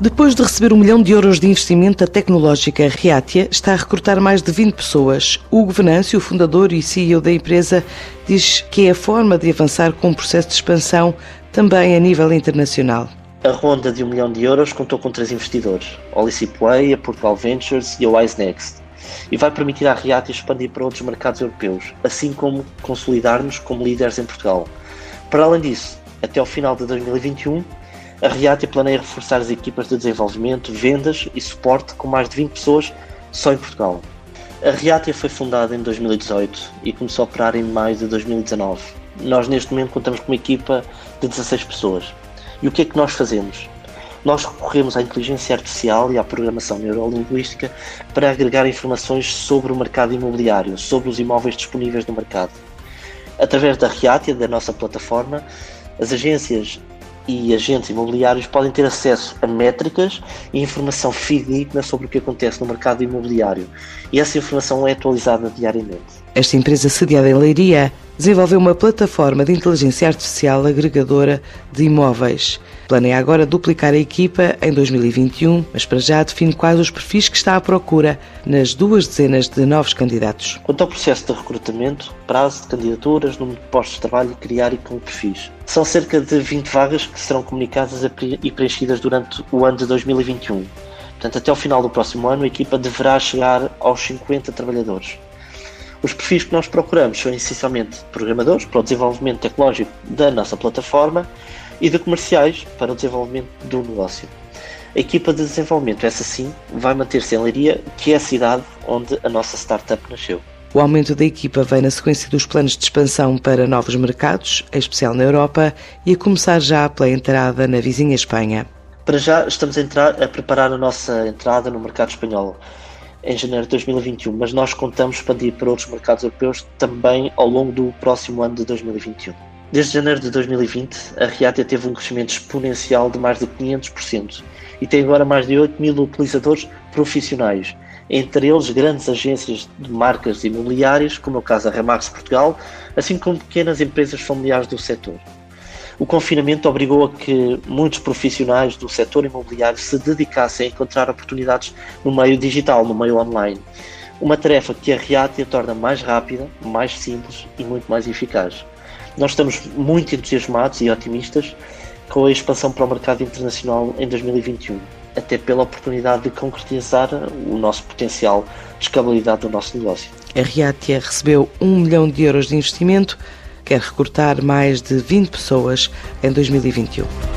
Depois de receber um milhão de euros de investimento, a tecnológica Reatia está a recrutar mais de 20 pessoas. Hugo Venâncio, fundador e CEO da empresa, diz que é a forma de avançar com um processo de expansão também a nível internacional. A ronda de um milhão de euros contou com três investidores, Way, a Portugal Ventures e a Wise Next, e vai permitir à Reatia expandir para outros mercados europeus, assim como consolidar-nos como líderes em Portugal. Para além disso, até ao final de 2021, a Reatia planeia reforçar as equipas de desenvolvimento, vendas e suporte com mais de 20 pessoas só em Portugal. A Reatia foi fundada em 2018 e começou a operar em maio de 2019. Nós neste momento contamos com uma equipa de 16 pessoas. E o que é que nós fazemos? Nós recorremos à inteligência artificial e à programação neurolinguística para agregar informações sobre o mercado imobiliário, sobre os imóveis disponíveis no mercado. Através da Reatia, da nossa plataforma, as agências e agentes imobiliários podem ter acesso a métricas e informação fidedigna sobre o que acontece no mercado imobiliário e essa informação é atualizada diariamente. Esta empresa sediada em Leiria desenvolveu uma plataforma de inteligência artificial agregadora de imóveis. Planeia agora duplicar a equipa em 2021, mas para já define quais os perfis que está à procura nas duas dezenas de novos candidatos. Quanto ao processo de recrutamento, prazo de candidaturas, número de postos de trabalho criar e com perfis. São cerca de 20 vagas que serão comunicadas e preenchidas durante o ano de 2021. Portanto, até o final do próximo ano, a equipa deverá chegar aos 50 trabalhadores. Os perfis que nós procuramos são essencialmente programadores para o desenvolvimento tecnológico da nossa plataforma e de comerciais para o desenvolvimento do negócio. A equipa de desenvolvimento, essa sim, vai manter-se em Leiria, que é a cidade onde a nossa startup nasceu. O aumento da equipa vem na sequência dos planos de expansão para novos mercados, em especial na Europa, e a começar já pela entrada na vizinha Espanha. Para já estamos a, entrar, a preparar a nossa entrada no mercado espanhol em janeiro de 2021, mas nós contamos expandir para outros mercados europeus também ao longo do próximo ano de 2021. Desde janeiro de 2020, a Reatia teve um crescimento exponencial de mais de 500% e tem agora mais de 8 mil utilizadores profissionais, entre eles grandes agências de marcas imobiliárias, como é o caso da Remax Portugal, assim como pequenas empresas familiares do setor. O confinamento obrigou a que muitos profissionais do setor imobiliário se dedicassem a encontrar oportunidades no meio digital, no meio online. Uma tarefa que a Reatia torna mais rápida, mais simples e muito mais eficaz. Nós estamos muito entusiasmados e otimistas com a expansão para o mercado internacional em 2021, até pela oportunidade de concretizar o nosso potencial de escalabilidade do nosso negócio. A Reatia recebeu um milhão de euros de investimento, quer recrutar mais de 20 pessoas em 2021.